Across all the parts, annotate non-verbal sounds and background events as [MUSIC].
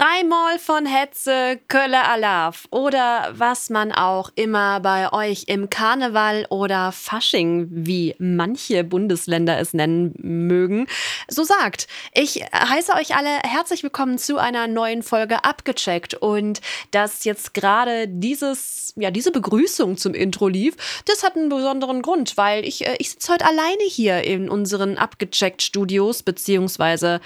Dreimal von Hetze, Kölle Alaf oder was man auch immer bei euch im Karneval oder Fasching, wie manche Bundesländer es nennen mögen, so sagt. Ich heiße euch alle herzlich willkommen zu einer neuen Folge Abgecheckt und dass jetzt gerade dieses, ja, diese Begrüßung zum Intro lief, das hat einen besonderen Grund, weil ich, äh, ich sitze heute alleine hier in unseren Abgecheckt Studios beziehungsweise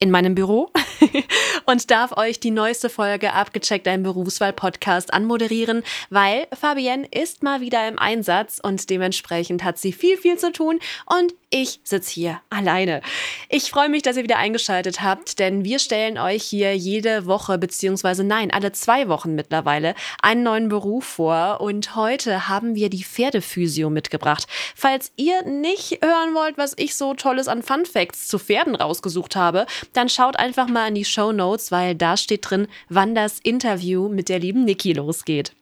in meinem Büro [LAUGHS] und darf euch die neueste Folge Abgecheckt ein Berufswahl-Podcast anmoderieren, weil Fabienne ist mal wieder im Einsatz und dementsprechend hat sie viel, viel zu tun und ich sitze hier alleine. Ich freue mich, dass ihr wieder eingeschaltet habt, denn wir stellen euch hier jede Woche, beziehungsweise nein, alle zwei Wochen mittlerweile, einen neuen Beruf vor. Und heute haben wir die Pferdephysio mitgebracht. Falls ihr nicht hören wollt, was ich so Tolles an Fun Facts zu Pferden rausgesucht habe, dann schaut einfach mal in die Show Notes, weil da steht drin, wann das Interview mit der lieben Niki losgeht.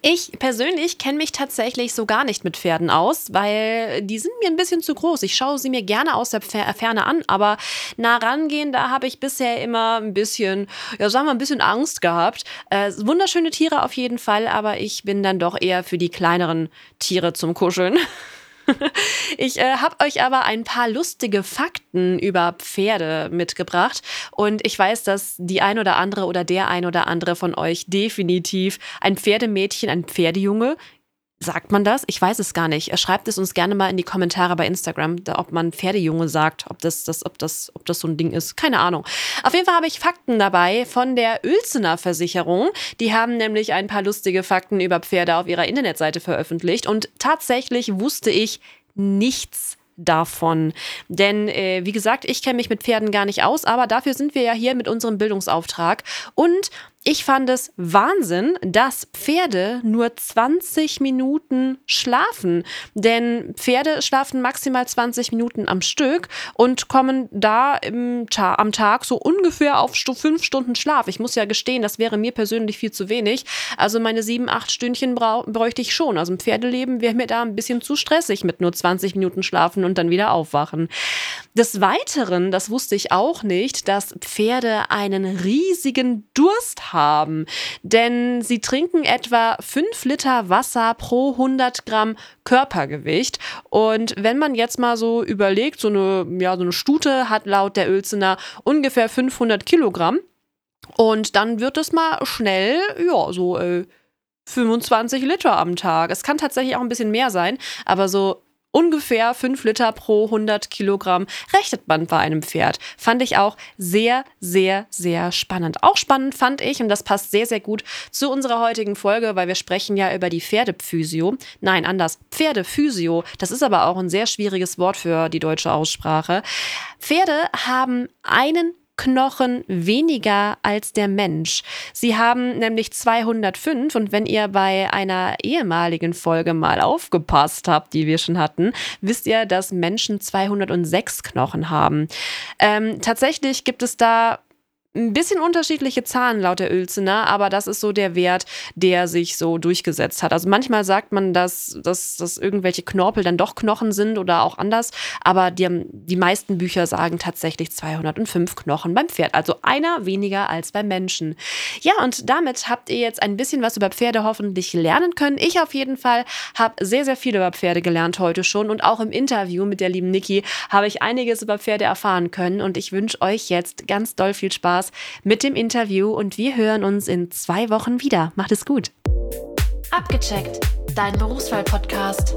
Ich persönlich kenne mich tatsächlich so gar nicht mit Pferden aus, weil die sind mir ein bisschen zu groß. Ich schaue sie mir gerne aus der Ferne an, aber nah rangehen, da habe ich bisher immer ein bisschen, ja, sagen wir, ein bisschen Angst gehabt. Äh, wunderschöne Tiere auf jeden Fall, aber ich bin dann doch eher für die kleineren Tiere zum Kuscheln. [LAUGHS] [LAUGHS] Ich äh, habe euch aber ein paar lustige Fakten über Pferde mitgebracht. Und ich weiß, dass die ein oder andere oder der ein oder andere von euch definitiv ein Pferdemädchen, ein Pferdejunge Sagt man das? Ich weiß es gar nicht. Schreibt es uns gerne mal in die Kommentare bei Instagram, da, ob man Pferdejunge sagt, ob das, das, ob, das, ob das so ein Ding ist. Keine Ahnung. Auf jeden Fall habe ich Fakten dabei von der Uelzener Versicherung. Die haben nämlich ein paar lustige Fakten über Pferde auf ihrer Internetseite veröffentlicht. Und tatsächlich wusste ich nichts davon. Denn, äh, wie gesagt, ich kenne mich mit Pferden gar nicht aus, aber dafür sind wir ja hier mit unserem Bildungsauftrag. Und ich fand es Wahnsinn, dass Pferde nur 20 Minuten schlafen. Denn Pferde schlafen maximal 20 Minuten am Stück und kommen da im am Tag so ungefähr auf fünf Stunden Schlaf. Ich muss ja gestehen, das wäre mir persönlich viel zu wenig. Also meine sieben, acht Stündchen bräuchte ich schon. Also im Pferdeleben wäre mir da ein bisschen zu stressig mit nur 20 Minuten schlafen und dann wieder aufwachen. Des Weiteren, das wusste ich auch nicht, dass Pferde einen riesigen Durst haben. Denn sie trinken etwa 5 Liter Wasser pro 100 Gramm Körpergewicht. Und wenn man jetzt mal so überlegt, so eine, ja, so eine Stute hat laut der Uelzener ungefähr 500 Kilogramm. Und dann wird es mal schnell, ja, so äh, 25 Liter am Tag. Es kann tatsächlich auch ein bisschen mehr sein, aber so ungefähr 5 Liter pro 100 Kilogramm rechnet man bei einem Pferd. Fand ich auch sehr, sehr, sehr spannend. Auch spannend fand ich, und das passt sehr, sehr gut zu unserer heutigen Folge, weil wir sprechen ja über die Pferdephysio. Nein, anders, Pferdephysio. Das ist aber auch ein sehr schwieriges Wort für die deutsche Aussprache. Pferde haben einen Knochen weniger als der Mensch. Sie haben nämlich 205 und wenn ihr bei einer ehemaligen Folge mal aufgepasst habt, die wir schon hatten, wisst ihr, dass Menschen 206 Knochen haben. Ähm, tatsächlich gibt es da ein bisschen unterschiedliche Zahlen laut der Uelzener, aber das ist so der Wert, der sich so durchgesetzt hat. Also manchmal sagt man, dass, dass, dass irgendwelche Knorpel dann doch Knochen sind oder auch anders, aber die, die meisten Bücher sagen tatsächlich 205 Knochen beim Pferd, also einer weniger als beim Menschen. Ja, und damit habt ihr jetzt ein bisschen was über Pferde hoffentlich lernen können. Ich auf jeden Fall habe sehr, sehr viel über Pferde gelernt heute schon und auch im Interview mit der lieben Niki habe ich einiges über Pferde erfahren können und ich wünsche euch jetzt ganz doll viel Spaß Spaß mit dem Interview und wir hören uns in zwei Wochen wieder. Macht es gut. Abgecheckt, dein Berufswahl-Podcast.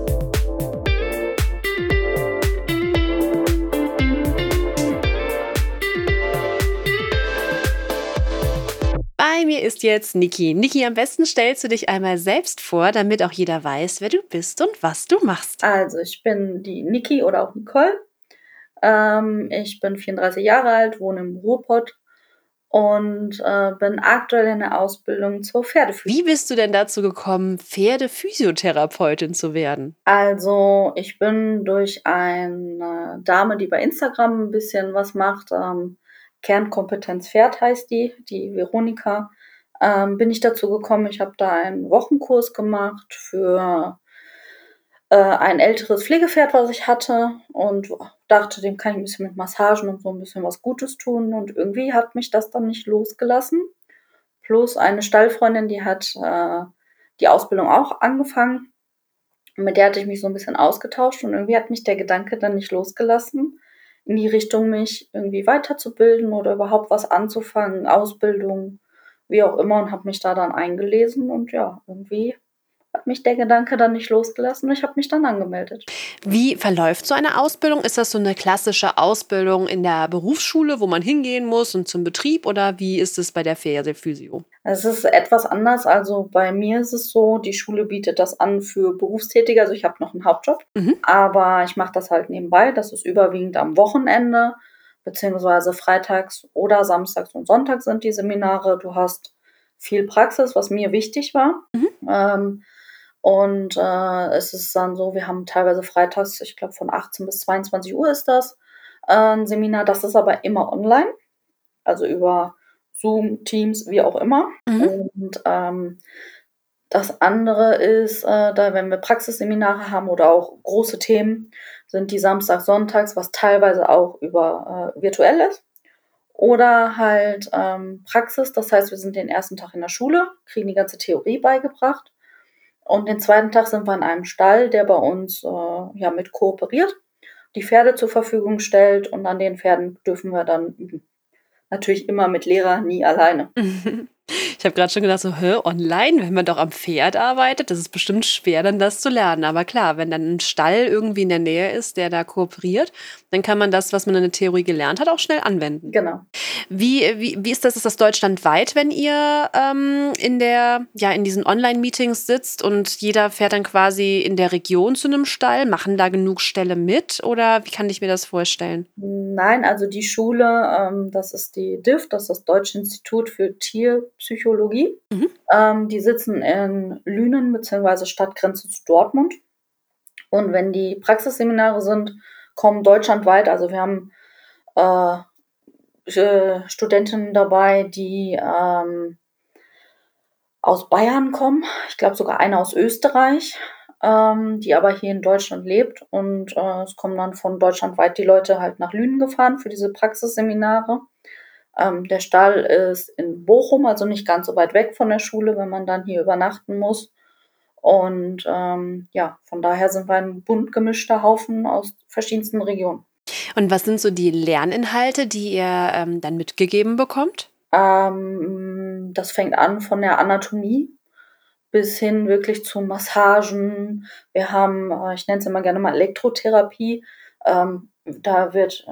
Bei mir ist jetzt Niki. Niki, am besten stellst du dich einmal selbst vor, damit auch jeder weiß, wer du bist und was du machst. Also, ich bin die Niki oder auch Nicole. Ähm, ich bin 34 Jahre alt, wohne im Ruhrpott und äh, bin aktuell in der Ausbildung zur Pferdephysio. Wie bist du denn dazu gekommen, Pferdephysiotherapeutin zu werden? Also ich bin durch eine Dame, die bei Instagram ein bisschen was macht, ähm, Kernkompetenz Pferd heißt die, die Veronika, ähm, bin ich dazu gekommen. Ich habe da einen Wochenkurs gemacht für äh, ein älteres Pflegepferd, was ich hatte und dachte, dem kann ich ein bisschen mit Massagen und so ein bisschen was Gutes tun. Und irgendwie hat mich das dann nicht losgelassen. Plus eine Stallfreundin, die hat äh, die Ausbildung auch angefangen. Und mit der hatte ich mich so ein bisschen ausgetauscht und irgendwie hat mich der Gedanke dann nicht losgelassen, in die Richtung, mich irgendwie weiterzubilden oder überhaupt was anzufangen, Ausbildung, wie auch immer, und habe mich da dann eingelesen und ja, irgendwie hat mich der Gedanke dann nicht losgelassen und ich habe mich dann angemeldet. Wie verläuft so eine Ausbildung? Ist das so eine klassische Ausbildung in der Berufsschule, wo man hingehen muss und zum Betrieb oder wie ist es bei der Physio? Es ist etwas anders. Also bei mir ist es so, die Schule bietet das an für Berufstätige. Also ich habe noch einen Hauptjob, mhm. aber ich mache das halt nebenbei. Das ist überwiegend am Wochenende, beziehungsweise freitags oder samstags und sonntags sind die Seminare. Du hast viel Praxis, was mir wichtig war. Mhm. Ähm, und äh, es ist dann so, wir haben teilweise freitags, ich glaube von 18 bis 22 Uhr ist das äh, ein Seminar. Das ist aber immer online, also über Zoom, Teams, wie auch immer. Mhm. Und ähm, das andere ist, äh, da wenn wir Praxisseminare haben oder auch große Themen, sind die Samstag, Sonntags, was teilweise auch über äh, virtuell ist. Oder halt ähm, Praxis, das heißt, wir sind den ersten Tag in der Schule, kriegen die ganze Theorie beigebracht und den zweiten Tag sind wir in einem Stall, der bei uns äh, ja mit kooperiert, die Pferde zur Verfügung stellt und an den Pferden dürfen wir dann üben. Natürlich immer mit Lehrer, nie alleine. [LAUGHS] Ich habe gerade schon gedacht, so, hä, online, wenn man doch am Pferd arbeitet, das ist bestimmt schwer, dann das zu lernen. Aber klar, wenn dann ein Stall irgendwie in der Nähe ist, der da kooperiert, dann kann man das, was man in der Theorie gelernt hat, auch schnell anwenden. Genau. Wie, wie, wie ist das? Ist das deutschlandweit, wenn ihr ähm, in der, ja, in diesen Online-Meetings sitzt und jeder fährt dann quasi in der Region zu einem Stall? Machen da genug Ställe mit oder wie kann ich mir das vorstellen? Nein, also die Schule, ähm, das ist die DIF, das ist das Deutsche Institut für Tierpsychologie Psychologie. Mhm. Ähm, die sitzen in Lünen bzw. Stadtgrenze zu Dortmund. Und wenn die Praxisseminare sind, kommen deutschlandweit, also wir haben äh, äh, Studentinnen dabei, die ähm, aus Bayern kommen, ich glaube sogar eine aus Österreich, ähm, die aber hier in Deutschland lebt. Und äh, es kommen dann von deutschlandweit die Leute halt nach Lünen gefahren für diese Praxisseminare. Ähm, der Stall ist in Bochum, also nicht ganz so weit weg von der Schule, wenn man dann hier übernachten muss. Und ähm, ja, von daher sind wir ein bunt gemischter Haufen aus verschiedensten Regionen. Und was sind so die Lerninhalte, die ihr ähm, dann mitgegeben bekommt? Ähm, das fängt an von der Anatomie bis hin wirklich zu Massagen. Wir haben, äh, ich nenne es immer gerne mal Elektrotherapie. Ähm, da wird,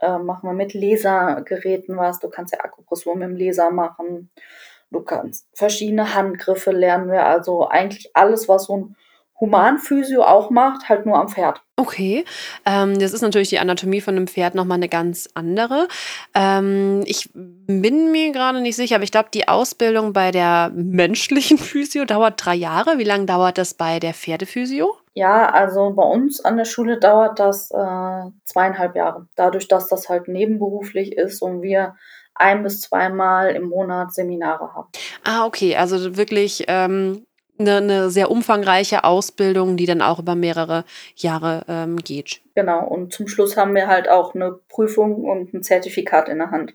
äh, machen wir mit Lasergeräten was. Du kannst ja Akupressur mit dem Laser machen. Du kannst verschiedene Handgriffe lernen wir. Also eigentlich alles, was so ein Humanphysio auch macht, halt nur am Pferd. Okay, ähm, das ist natürlich die Anatomie von einem Pferd nochmal eine ganz andere. Ähm, ich bin mir gerade nicht sicher, aber ich glaube, die Ausbildung bei der menschlichen [LAUGHS] Physio dauert drei Jahre. Wie lange dauert das bei der Pferdephysio? Ja, also bei uns an der Schule dauert das äh, zweieinhalb Jahre. Dadurch, dass das halt nebenberuflich ist und wir ein bis zweimal im Monat Seminare haben. Ah, okay, also wirklich ähm, eine, eine sehr umfangreiche Ausbildung, die dann auch über mehrere Jahre ähm, geht. Genau, und zum Schluss haben wir halt auch eine Prüfung und ein Zertifikat in der Hand,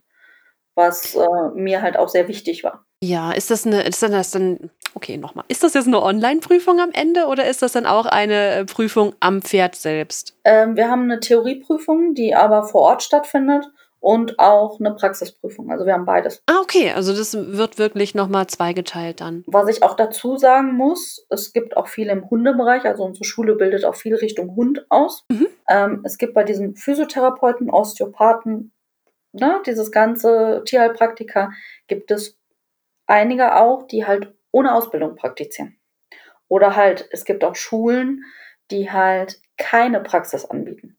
was äh, mir halt auch sehr wichtig war. Ja, ist das eine, ist das dann, okay, nochmal, ist das jetzt eine Online-Prüfung am Ende oder ist das dann auch eine äh, Prüfung am Pferd selbst? Ähm, wir haben eine Theorieprüfung, die aber vor Ort stattfindet und auch eine Praxisprüfung. Also wir haben beides. Ah, okay. Also das wird wirklich nochmal zweigeteilt dann. Was ich auch dazu sagen muss, es gibt auch viel im Hundebereich. Also unsere Schule bildet auch viel Richtung Hund aus. Mhm. Ähm, es gibt bei diesen Physiotherapeuten, Osteopathen, ne, dieses ganze Tierheilpraktiker, gibt es einige auch, die halt ohne Ausbildung praktizieren. Oder halt, es gibt auch Schulen, die halt keine Praxis anbieten.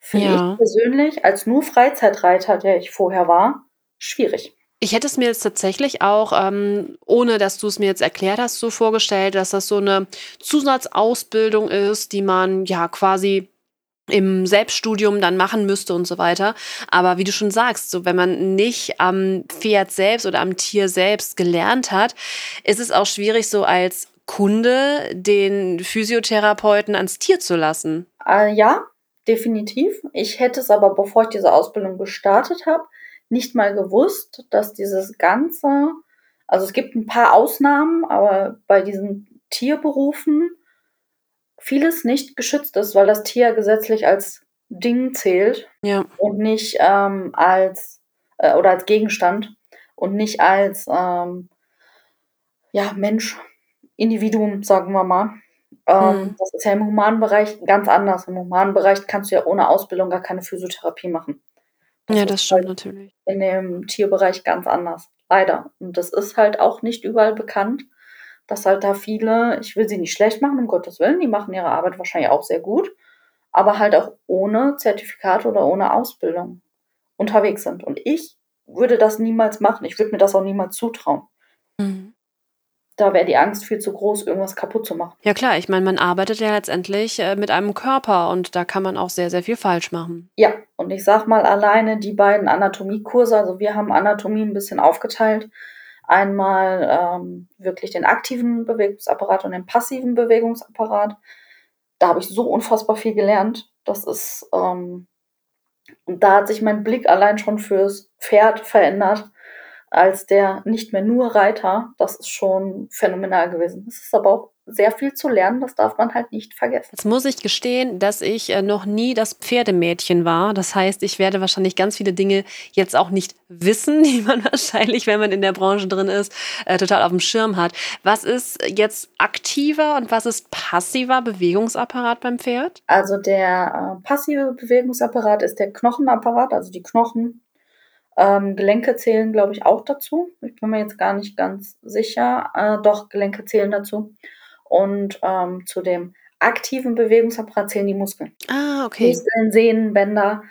Finde ja. ich persönlich als nur Freizeitreiter, der ich vorher war, schwierig. Ich hätte es mir jetzt tatsächlich auch, ähm, ohne dass du es mir jetzt erklärt hast, so vorgestellt, dass das so eine Zusatzausbildung ist, die man ja quasi im Selbststudium dann machen müsste und so weiter. Aber wie du schon sagst, so wenn man nicht am Pferd selbst oder am Tier selbst gelernt hat, ist es auch schwierig, so als Kunde den Physiotherapeuten ans Tier zu lassen. Äh, ja, definitiv. Ich hätte es aber, bevor ich diese Ausbildung gestartet habe, nicht mal gewusst, dass dieses ganze, also es gibt ein paar Ausnahmen, aber bei diesen Tierberufen vieles nicht geschützt ist, weil das Tier gesetzlich als Ding zählt Ja. und nicht ähm, als äh, oder als Gegenstand und nicht als ähm, ja, Mensch, Individuum, sagen wir mal. Ähm, Mhm. Das ist ja im humanen Bereich ganz anders. Im humanen Bereich kannst du ja ohne Ausbildung gar keine Physiotherapie machen. Ja, ist das stimmt halt natürlich. in dem Tierbereich ganz anders. Leider. Und das ist halt auch nicht überall bekannt, dass halt da viele, ich will sie nicht schlecht machen, um Gottes Willen, die machen ihre Arbeit wahrscheinlich auch sehr gut, aber halt auch ohne Zertifikat oder ohne Ausbildung unterwegs sind. Und ich würde das niemals machen. Ich würde mir das auch niemals zutrauen. Mhm. Da wäre die Angst viel zu groß, irgendwas kaputt zu machen. Ja klar, ich meine, man arbeitet ja letztendlich äh, mit einem Körper und da kann man auch sehr, sehr viel falsch machen. Ja, und ich sag mal alleine die beiden Anatomiekurse, also wir haben Anatomie ein bisschen aufgeteilt. Einmal ähm, wirklich den aktiven Bewegungsapparat und den passiven Bewegungsapparat. Da habe ich so unfassbar viel gelernt. Das ist, ähm, und da hat sich mein Blick allein schon fürs Pferd verändert, als der nicht mehr nur Reiter. Das ist schon phänomenal gewesen. Es ist aber auch sehr viel zu lernen, das darf man halt nicht vergessen. Jetzt muss ich gestehen, dass ich äh, noch nie das Pferdemädchen war. Das heißt, ich werde wahrscheinlich ganz viele Dinge jetzt auch nicht wissen, [LAUGHS] die man wahrscheinlich, wenn man in der Branche drin ist, äh, total auf dem Schirm hat. Was ist jetzt aktiver und was ist passiver Bewegungsapparat beim Pferd? Also der äh, passive Bewegungsapparat ist der Knochenapparat, also die Knochen. Ähm, Gelenke zählen, glaube ich, auch dazu. Ich bin mir jetzt gar nicht ganz sicher. Äh, doch, Gelenke zählen dazu. Und ähm, zu dem aktiven Bewegungsapparat zählen die Muskeln. Ah, okay. Muskeln, Sehnen, Bänder,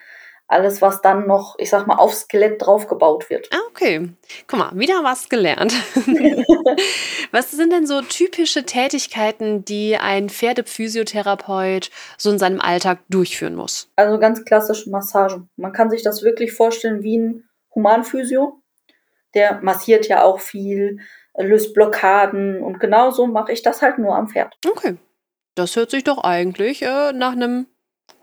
alles, was dann noch, ich sag mal, aufs Skelett draufgebaut wird. Ah, okay. Guck mal, wieder was gelernt. [LAUGHS] was sind denn so typische Tätigkeiten, die ein Pferdephysiotherapeut so in seinem Alltag durchführen muss? Also ganz klassische Massagen. Man kann sich das wirklich vorstellen wie ein Humanphysio. Der massiert ja auch viel, löst Blockaden und genauso mache ich das halt nur am Pferd. Okay. Das hört sich doch eigentlich äh, nach einem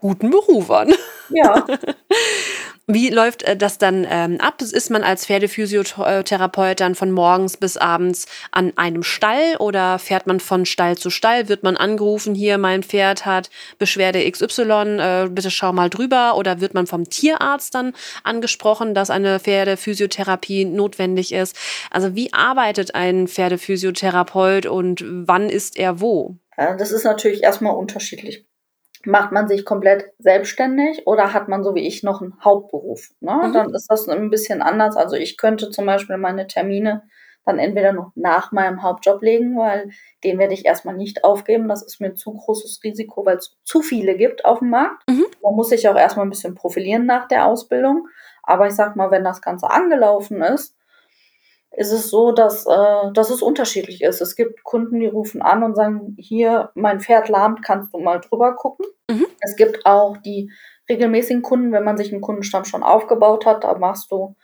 guten Beruf an. Ja, [LAUGHS] Wie läuft äh, das dann ähm, ab? Ist man als Pferdephysiotherapeut dann von morgens bis abends an einem Stall oder fährt man von Stall zu Stall? Wird man angerufen, hier mein Pferd hat Beschwerde XY, äh, bitte schau mal drüber? Oder wird man vom Tierarzt dann angesprochen, dass eine Pferdephysiotherapie notwendig ist? Also wie arbeitet ein Pferdephysiotherapeut und wann ist er wo? das ist natürlich erstmal unterschiedlich. Macht man sich komplett selbstständig oder hat man so wie ich noch einen Hauptberuf? Ne? Mhm. Dann ist das ein bisschen anders. Also ich könnte zum Beispiel meine Termine dann entweder noch nach meinem Hauptjob legen, weil den werde ich erstmal nicht aufgeben. Das ist mir ein zu großes Risiko, weil es zu viele gibt auf dem Markt. Mhm. Man muss sich auch erstmal ein bisschen profilieren nach der Ausbildung. Aber ich sag mal, wenn das Ganze angelaufen ist, ist es so, dass, äh, dass es unterschiedlich ist. Es gibt Kunden, die rufen an und sagen, hier, mein Pferd lahmt, kannst du mal drüber gucken. Mhm. Es gibt auch die regelmäßigen Kunden, wenn man sich einen Kundenstamm schon aufgebaut hat, da machst du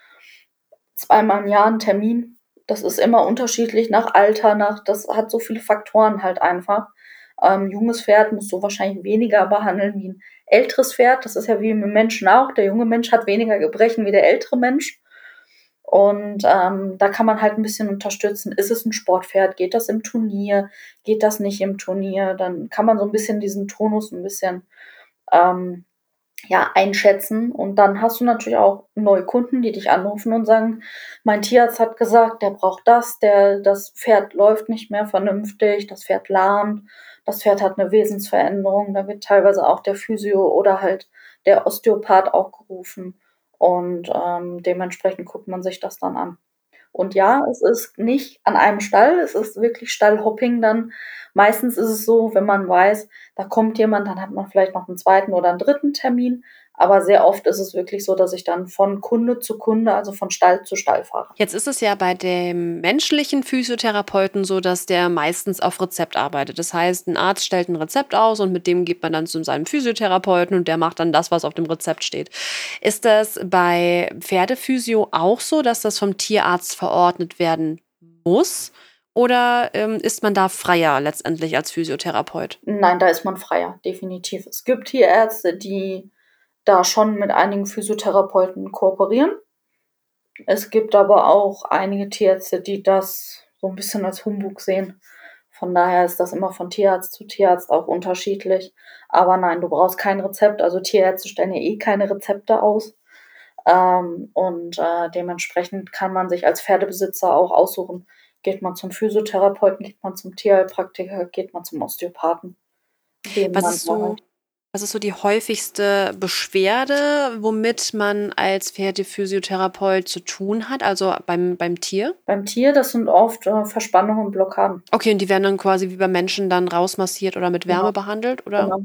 zweimal im Jahr einen Termin. Das ist immer unterschiedlich nach Alter, nach, das hat so viele Faktoren halt einfach. Ähm, junges Pferd musst du wahrscheinlich weniger behandeln wie ein älteres Pferd. Das ist ja wie mit Menschen auch. Der junge Mensch hat weniger Gebrechen wie der ältere Mensch. Und ähm, da kann man halt ein bisschen unterstützen. Ist es ein Sportpferd? Geht das im Turnier? Geht das nicht im Turnier? Dann kann man so ein bisschen diesen Tonus ein bisschen ähm, ja, einschätzen. Und dann hast du natürlich auch neue Kunden, die dich anrufen und sagen, mein Tierarzt hat gesagt, der braucht das, der, das Pferd läuft nicht mehr vernünftig, das Pferd lahmt, das Pferd hat eine Wesensveränderung. Da wird teilweise auch der Physio oder halt der Osteopath auch gerufen. Und ähm, dementsprechend guckt man sich das dann an. Und ja, es ist nicht an einem Stall, es ist wirklich Stallhopping dann. Meistens ist es so, wenn man weiß, da kommt jemand, dann hat man vielleicht noch einen zweiten oder einen dritten Termin. Aber sehr oft ist es wirklich so, dass ich dann von Kunde zu Kunde, also von Stall zu Stall fahre. Jetzt ist es ja bei dem menschlichen Physiotherapeuten so, dass der meistens auf Rezept arbeitet. Das heißt, ein Arzt stellt ein Rezept aus und mit dem geht man dann zu seinem Physiotherapeuten und der macht dann das, was auf dem Rezept steht. Ist das bei Pferdephysio auch so, dass das vom Tierarzt verordnet werden muss? oder ähm, ist man da freier letztendlich als Physiotherapeut? Nein, da ist man freier, definitiv. Es gibt Tierärzte, die da schon mit einigen Physiotherapeuten kooperieren. Es gibt aber auch einige Tierärzte, die das so ein bisschen als Humbug sehen. Von daher ist das immer von Tierarzt zu Tierarzt auch unterschiedlich. Aber nein, du brauchst kein Rezept. Also Tierärzte stellen ja eh keine Rezepte aus. Ähm, und äh, dementsprechend kann man sich als Pferdebesitzer auch aussuchen, geht man zum Physiotherapeuten, geht man zum Tierheilpraktiker, geht man zum Osteopathen. Was ist, so, was ist so die häufigste Beschwerde, womit man als Pferdephysiotherapeut zu tun hat, also beim, beim Tier? Beim Tier, das sind oft äh, Verspannungen und Blockaden. Okay, und die werden dann quasi wie beim Menschen dann rausmassiert oder mit Wärme genau. behandelt, oder? Genau.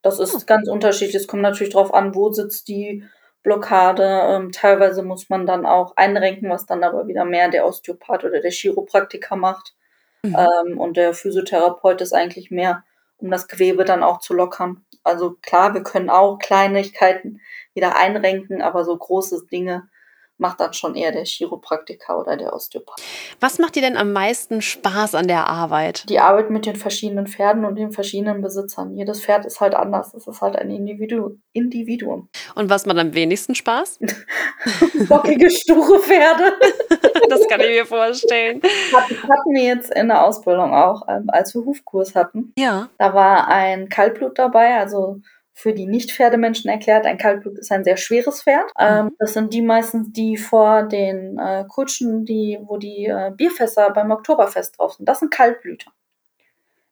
Das ist oh. ganz unterschiedlich. Es kommt natürlich darauf an, wo sitzt die Blockade. Ähm, teilweise muss man dann auch einrenken, was dann aber wieder mehr der Osteopath oder der Chiropraktiker macht. Mhm. Ähm, und der Physiotherapeut ist eigentlich mehr, um das Gewebe dann auch zu lockern. Also klar, wir können auch Kleinigkeiten wieder einrenken, aber so große Dinge macht dann schon eher der Chiropraktiker oder der Osteopath. Was macht dir denn am meisten Spaß an der Arbeit? Die Arbeit mit den verschiedenen Pferden und den verschiedenen Besitzern. Jedes Pferd ist halt anders. Es ist halt ein Individu Individuum. Und was macht am wenigsten Spaß? [LAUGHS] [LAUGHS] Bockige, sture Pferde. [LAUGHS] das kann ich mir vorstellen. Hatten wir jetzt in der Ausbildung auch, ähm, als wir Hufkurs hatten. Ja. Da war ein Kaltblut dabei, also für die Nicht-Pferdemenschen erklärt, ein Kaltblut ist ein sehr schweres Pferd. Ähm, mhm. das sind die meistens, die vor den äh, Kutschen, die, wo die äh, Bierfässer beim Oktoberfest drauf sind. Das sind Kaltblüter.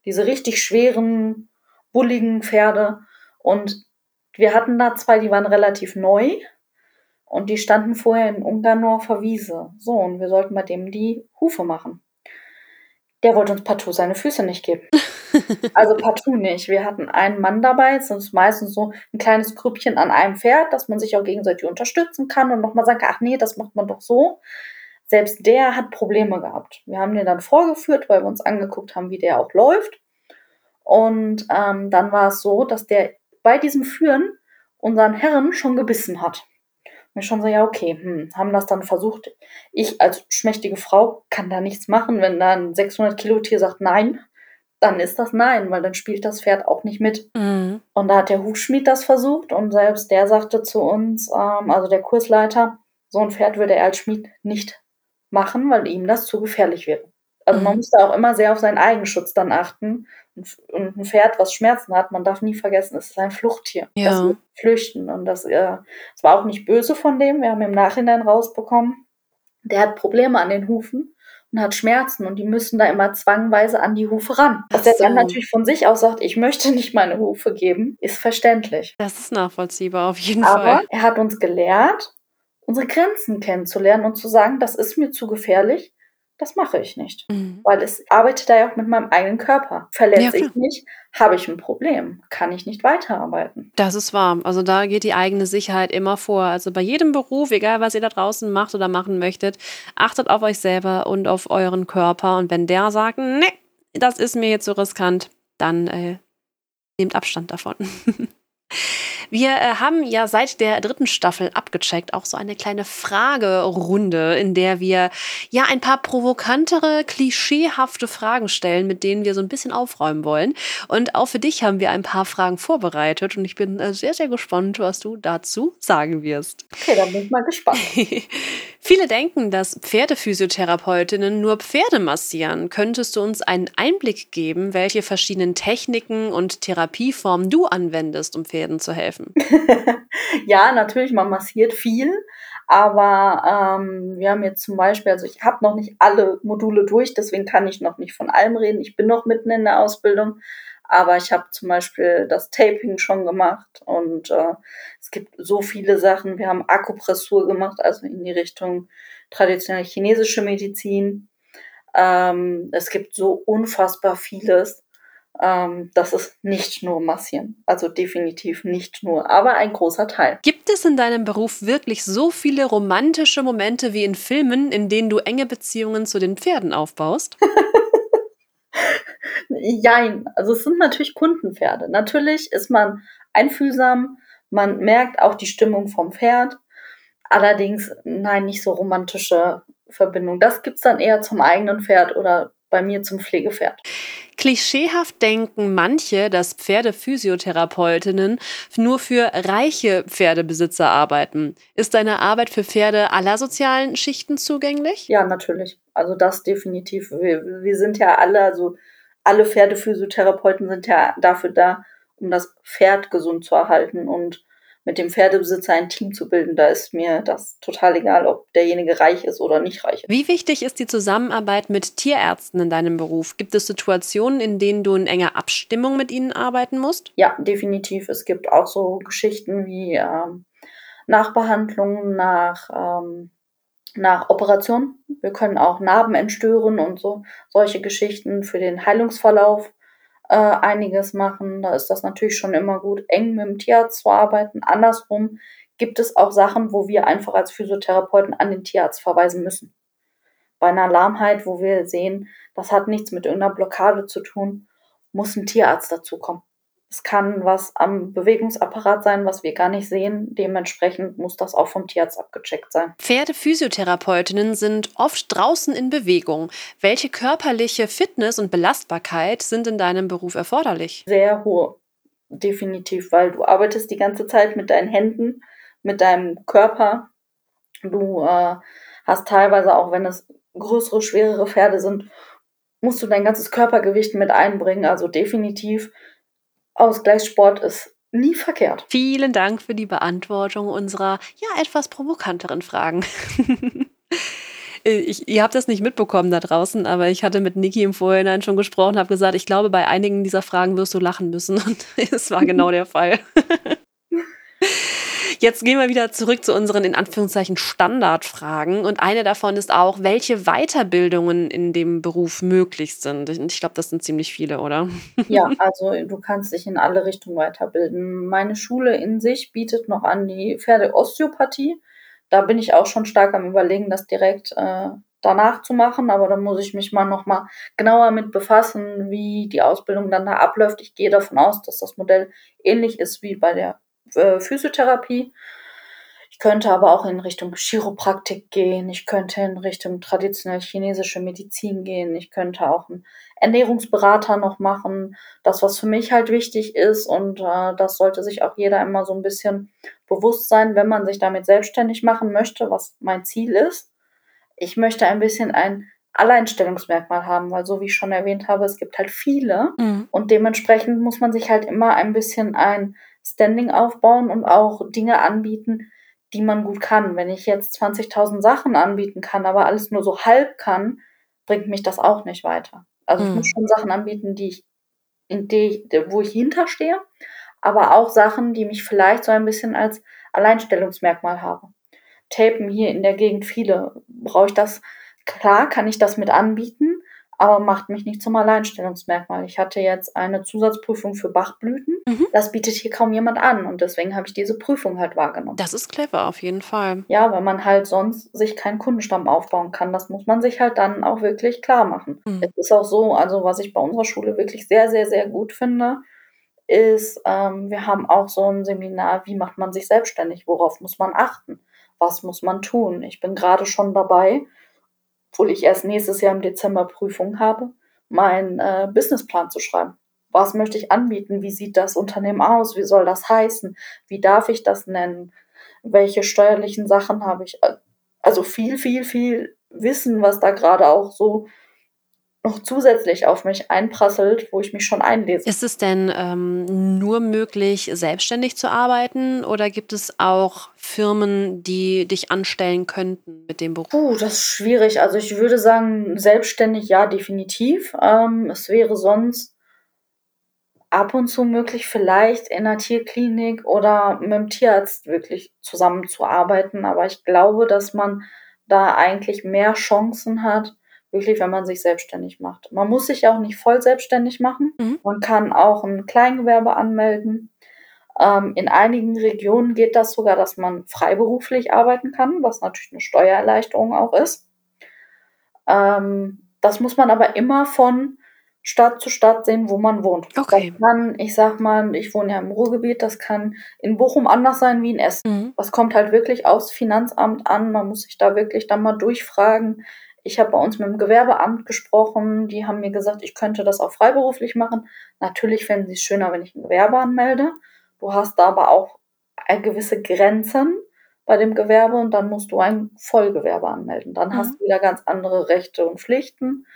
Diese richtig schweren, bulligen Pferde. Und wir hatten da zwei, die waren relativ neu. Und die standen vorher in Ungarn nur auf der Wiese. So, und wir sollten bei dem die Hufe machen. Der wollte uns partout seine Füße nicht geben. [LAUGHS] Also partout nicht. Wir hatten einen Mann dabei, ist meistens so ein kleines Grüppchen an einem Pferd, dass man sich auch gegenseitig unterstützen kann und nochmal sagen, ach nee, das macht man doch so. Selbst der hat Probleme gehabt. Wir haben den dann vorgeführt, weil wir uns angeguckt haben, wie der auch läuft. Und ähm, dann war es so, dass der bei diesem Führen unseren Herren schon gebissen hat. Ich schon so, ja, okay, hm, haben das dann versucht. Ich als schmächtige Frau kann da nichts machen, wenn da ein 600 Kilo Tier sagt nein dann ist das nein, weil dann spielt das Pferd auch nicht mit. Mhm. Und da hat der Hufschmied das versucht und selbst der sagte zu uns, ähm, also der Kursleiter, so ein Pferd würde er als Schmied nicht machen, weil ihm das zu gefährlich wäre. Also mhm. man muss da auch immer sehr auf seinen Eigenschutz dann achten. Und ein Pferd, was Schmerzen hat, man darf nie vergessen, es ist ein Fluchttier. Ja. Das wird flüchten. Und das, äh, das war auch nicht böse von dem. Wir haben im Nachhinein rausbekommen, der hat Probleme an den Hufen und hat Schmerzen und die müssen da immer zwangweise an die Hufe ran. Dass so. er dann natürlich von sich aus sagt, ich möchte nicht meine Hufe geben, ist verständlich. Das ist nachvollziehbar auf jeden Aber Fall. Aber er hat uns gelehrt, unsere Grenzen kennenzulernen und zu sagen, das ist mir zu gefährlich, das mache ich nicht. Mhm. Weil es arbeitet da ja auch mit meinem eigenen Körper. Verletze ja, ich mich, habe ich ein Problem, kann ich nicht weiterarbeiten. Das ist wahr. Also da geht die eigene Sicherheit immer vor. Also bei jedem Beruf, egal was ihr da draußen macht oder machen möchtet, achtet auf euch selber und auf euren Körper. Und wenn der sagt, nee, das ist mir jetzt so riskant, dann äh, nehmt Abstand davon. [LAUGHS] Wir äh, haben ja seit der dritten Staffel abgecheckt auch so eine kleine Fragerunde, in der wir ja ein paar provokantere, klischeehafte Fragen stellen, mit denen wir so ein bisschen aufräumen wollen. Und auch für dich haben wir ein paar Fragen vorbereitet und ich bin äh, sehr, sehr gespannt, was du dazu sagen wirst. Okay, dann bin ich mal gespannt. [LAUGHS] Viele denken, dass Pferdephysiotherapeutinnen nur Pferde massieren. Könntest du uns einen Einblick geben, welche verschiedenen Techniken und Therapieformen du anwendest, um Pferden zu helfen? [LAUGHS] ja, natürlich, man massiert viel. Aber ähm, wir haben jetzt zum Beispiel, also ich habe noch nicht alle Module durch, deswegen kann ich noch nicht von allem reden. Ich bin noch mitten in der Ausbildung. Aber ich habe zum Beispiel das Taping schon gemacht und äh, es gibt so viele Sachen. Wir haben Akupressur gemacht, also in die Richtung traditionelle chinesische Medizin. Ähm, es gibt so unfassbar vieles. Ähm, das ist nicht nur Massieren. Also definitiv nicht nur, aber ein großer Teil. Gibt es in deinem Beruf wirklich so viele romantische Momente wie in Filmen, in denen du enge Beziehungen zu den Pferden aufbaust? [LAUGHS] Jein. Also es sind natürlich Kundenpferde. Natürlich ist man einfühlsam, man merkt auch die Stimmung vom Pferd. Allerdings, nein, nicht so romantische Verbindung. Das gibt es dann eher zum eigenen Pferd oder bei mir zum Pflegepferd. Klischeehaft denken manche, dass Pferdephysiotherapeutinnen nur für reiche Pferdebesitzer arbeiten. Ist deine Arbeit für Pferde aller sozialen Schichten zugänglich? Ja, natürlich. Also das definitiv. Wir, wir sind ja alle, also alle Pferdephysiotherapeuten sind ja dafür da, um das Pferd gesund zu erhalten und mit dem Pferdebesitzer ein Team zu bilden, da ist mir das total egal, ob derjenige reich ist oder nicht reich ist. Wie wichtig ist die Zusammenarbeit mit Tierärzten in deinem Beruf? Gibt es Situationen, in denen du in enger Abstimmung mit ihnen arbeiten musst? Ja, definitiv. Es gibt auch so Geschichten wie ähm, Nachbehandlungen nach, ähm, nach Operationen. Wir können auch Narben entstören und so solche Geschichten für den Heilungsverlauf äh, einiges machen. Da ist das natürlich schon immer gut, eng mit dem Tierarzt zu arbeiten. Andersrum gibt es auch Sachen, wo wir einfach als Physiotherapeuten an den Tierarzt verweisen müssen. Bei einer Lahmheit, wo wir sehen, das hat nichts mit irgendeiner Blockade zu tun, muss ein Tierarzt dazukommen. Es kann was am Bewegungsapparat sein, was wir gar nicht sehen. Dementsprechend muss das auch vom Tierarzt abgecheckt sein. Pferdephysiotherapeutinnen sind oft draußen in Bewegung. Welche körperliche Fitness und Belastbarkeit sind in deinem Beruf erforderlich? Sehr hohe, definitiv, weil du arbeitest die ganze Zeit mit deinen Händen, mit deinem Körper. Du äh, hast teilweise, auch wenn es größere, schwerere Pferde sind, musst du dein ganzes Körpergewicht mit einbringen. Also definitiv Ausgleichssport ist nie verkehrt. Vielen Dank für die Beantwortung unserer ja etwas provokanteren Fragen. [LAUGHS] Ich, ihr habt das nicht mitbekommen da draußen, aber ich hatte mit Niki im Vorhinein schon gesprochen, habe gesagt, ich glaube, bei einigen dieser Fragen wirst du lachen müssen. [LAUGHS] Und es war genau der Fall. [LAUGHS] Jetzt gehen wir wieder zurück zu unseren in Anführungszeichen Standardfragen. Und eine davon ist auch, welche Weiterbildungen in dem Beruf möglich sind. Ich glaube, das sind ziemlich viele, oder? Ja, [LAUGHS] also du kannst dich in alle Richtungen weiterbilden. Meine Schule in sich bietet noch an die Pferdeosteopathie. Da bin ich auch schon stark am Überlegen, das direkt äh, danach zu machen, aber da muss ich mich mal noch mal genauer mit befassen, wie die Ausbildung dann da abläuft. Ich gehe davon aus, dass das Modell ähnlich ist wie bei der äh, Physiotherapie. Ich könnte aber auch in Richtung Chiropraktik gehen. Ich könnte in Richtung traditionell chinesische Medizin gehen. Ich könnte auch einen Ernährungsberater noch machen. Das, was für mich halt wichtig ist und äh, das sollte sich auch jeder immer so ein bisschen bewusst sein, wenn man sich damit selbstständig machen möchte, was mein Ziel ist. Ich möchte ein bisschen ein Alleinstellungsmerkmal haben, weil so wie ich schon erwähnt habe, es gibt halt viele mhm. und dementsprechend muss man sich halt immer ein bisschen ein Standing aufbauen und auch Dinge anbieten, die man gut kann. Wenn ich jetzt 20.000 Sachen anbieten kann, aber alles nur so halb kann, bringt mich das auch nicht weiter. Also mhm. ich muss schon Sachen anbieten, die ich, in die, wo ich hinterstehe, aber auch Sachen, die mich vielleicht so ein bisschen als Alleinstellungsmerkmal haben. Tapen hier in der Gegend viele. Brauche ich das? Klar, kann ich das mit anbieten, aber macht mich nicht zum Alleinstellungsmerkmal. Ich hatte jetzt eine Zusatzprüfung für Bachblüten. Mhm. Das bietet hier kaum jemand an und deswegen habe ich diese Prüfung halt wahrgenommen. Das ist clever, auf jeden Fall. Ja, weil man halt sonst sich keinen Kundenstamm aufbauen kann. Das muss man sich halt dann auch wirklich klar machen. Mhm. Es ist auch so, also was ich bei unserer Schule wirklich sehr, sehr, sehr gut finde, ist, ähm, wir haben auch so ein Seminar, wie macht man sich selbstständig, worauf muss man achten, was muss man tun. Ich bin gerade schon dabei, obwohl ich erst nächstes Jahr im Dezember Prüfung habe, meinen äh, Businessplan zu schreiben. Was möchte ich anbieten? Wie sieht das Unternehmen aus? Wie soll das heißen? Wie darf ich das nennen? Welche steuerlichen Sachen habe ich? Also viel, viel, viel Wissen, was da gerade auch so noch zusätzlich auf mich einprasselt, wo ich mich schon einlese. Ist es denn ähm, nur möglich, selbstständig zu arbeiten oder gibt es auch Firmen, die dich anstellen könnten mit dem Beruf? Puh, das ist schwierig. Also ich würde sagen, selbstständig ja, definitiv. Ähm, es wäre sonst ab und zu möglich, vielleicht in einer Tierklinik oder mit dem Tierarzt wirklich zusammenzuarbeiten. Aber ich glaube, dass man da eigentlich mehr Chancen hat, wirklich, wenn man sich selbstständig macht. Man muss sich auch nicht voll selbstständig machen. Mhm. Man kann auch ein Kleingewerbe anmelden. Ähm, in einigen Regionen geht das sogar, dass man freiberuflich arbeiten kann, was natürlich eine Steuererleichterung auch ist. Ähm, das muss man aber immer von Stadt zu Stadt sehen, wo man wohnt. Okay. Das kann, ich sag mal, ich wohne ja im Ruhrgebiet, das kann in Bochum anders sein wie in Essen. Mhm. Das kommt halt wirklich aufs Finanzamt an. Man muss sich da wirklich dann mal durchfragen, Ich habe bei uns mit dem Gewerbeamt gesprochen. Die haben mir gesagt, ich könnte das auch freiberuflich machen. Natürlich fänden sie es schöner, wenn ich ein Gewerbe anmelde. Du hast da aber auch gewisse Grenzen bei dem Gewerbe und dann musst du ein Vollgewerbe anmelden. Dann mhm. hast du wieder ganz andere Rechte und Pflichten.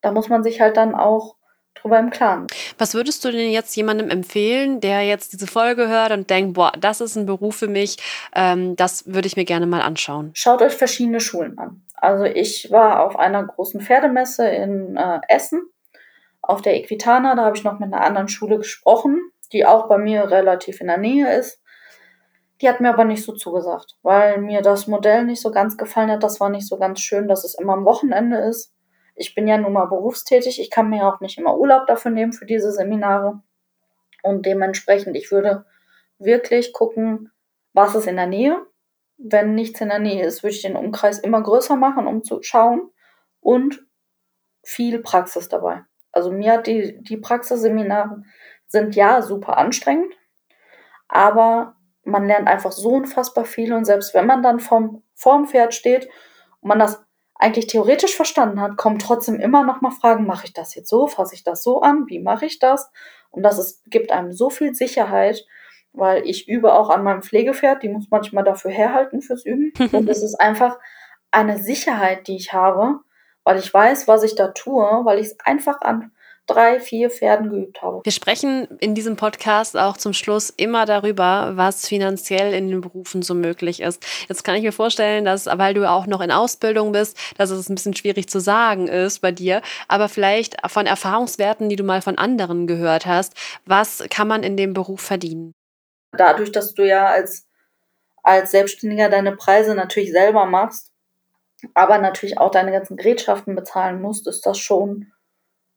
Da muss man sich halt dann auch drüber im Klaren. Was würdest du denn jetzt jemandem empfehlen, der jetzt diese Folge hört und denkt, boah, das ist ein Beruf für mich, ähm, das würde ich mir gerne mal anschauen? Schaut euch verschiedene Schulen an. Also ich war auf einer großen Pferdemesse in äh, Essen, auf der Equitana, da habe ich noch mit einer anderen Schule gesprochen, die auch bei mir relativ in der Nähe ist. Die hat mir aber nicht so zugesagt, weil mir das Modell nicht so ganz gefallen hat. Das war nicht so ganz schön, dass es immer am Wochenende ist ich bin ja nun mal berufstätig, ich kann mir auch nicht immer Urlaub dafür nehmen für diese Seminare. Und dementsprechend, ich würde wirklich gucken, was ist in der Nähe. Wenn nichts in der Nähe ist, würde ich den Umkreis immer größer machen, um zu schauen. Und viel Praxis dabei. Also mir hat die, die Praxisseminare sind ja super anstrengend, aber man lernt einfach so unfassbar viel und selbst wenn man dann vom, vorm Pferd steht und man das eigentlich theoretisch verstanden hat, kommen trotzdem immer noch mal Fragen, mache ich das jetzt so, fasse ich das so an, wie mache ich das? Und das ist, gibt einem so viel Sicherheit, weil ich übe auch an meinem Pflegepferd, die muss manchmal dafür herhalten fürs Üben. [LAUGHS] Und es ist einfach eine Sicherheit, die ich habe, weil ich weiß, was ich da tue, weil ich es einfach an drei, vier Pferden geübt habe. Wir sprechen in diesem Podcast auch zum Schluss immer darüber, was finanziell in den Berufen so möglich ist. Jetzt kann ich mir vorstellen, dass, weil du auch noch in Ausbildung bist, dass es ein bisschen schwierig zu sagen ist bei dir, aber vielleicht von Erfahrungswerten, die du mal von anderen gehört hast, was kann man in dem Beruf verdienen? Dadurch, dass du ja als, als Selbstständiger deine Preise natürlich selber machst, aber natürlich auch deine ganzen Gerätschaften bezahlen musst, ist das schon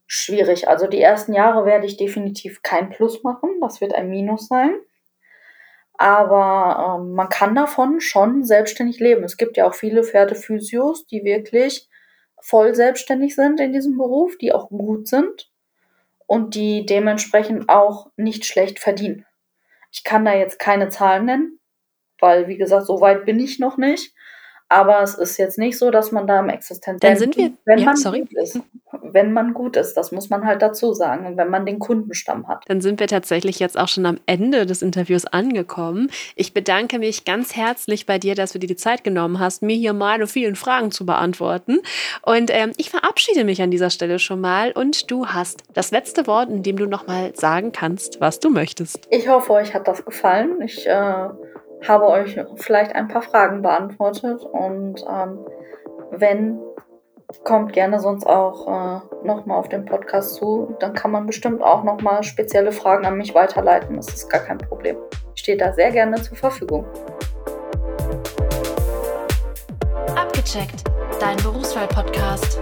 schwierig. Also die ersten Jahre werde ich definitiv kein Plus machen, das wird ein Minus sein. Aber ähm, man kann davon schon selbstständig leben. Es gibt ja auch viele Pferdephysios, die wirklich voll selbstständig sind in diesem Beruf, die auch gut sind und die dementsprechend auch nicht schlecht verdienen. Ich kann da jetzt keine Zahlen nennen, weil, wie gesagt, so weit bin ich noch nicht. Aber es ist jetzt nicht so, dass man da im Existenz Dann sind wir, wenn ja, man sorry. ist. Wenn man gut ist, das muss man halt dazu sagen. Und wenn man den Kundenstamm hat. Dann sind wir tatsächlich jetzt auch schon am Ende des Interviews angekommen. Ich bedanke mich ganz herzlich bei dir, dass du dir die Zeit genommen hast, mir hier meine vielen Fragen zu beantworten. Und ähm, ich verabschiede mich an dieser Stelle schon mal. Und du hast das letzte Wort, in dem du nochmal sagen kannst, was du möchtest. Ich hoffe, euch hat das gefallen. Ich äh habe euch vielleicht ein paar Fragen beantwortet und ähm, wenn, kommt gerne sonst auch äh, nochmal auf den Podcast zu. Dann kann man bestimmt auch nochmal spezielle Fragen an mich weiterleiten. Das ist gar kein Problem. Ich stehe da sehr gerne zur Verfügung. Abgecheckt, dein Berufswahl-Podcast.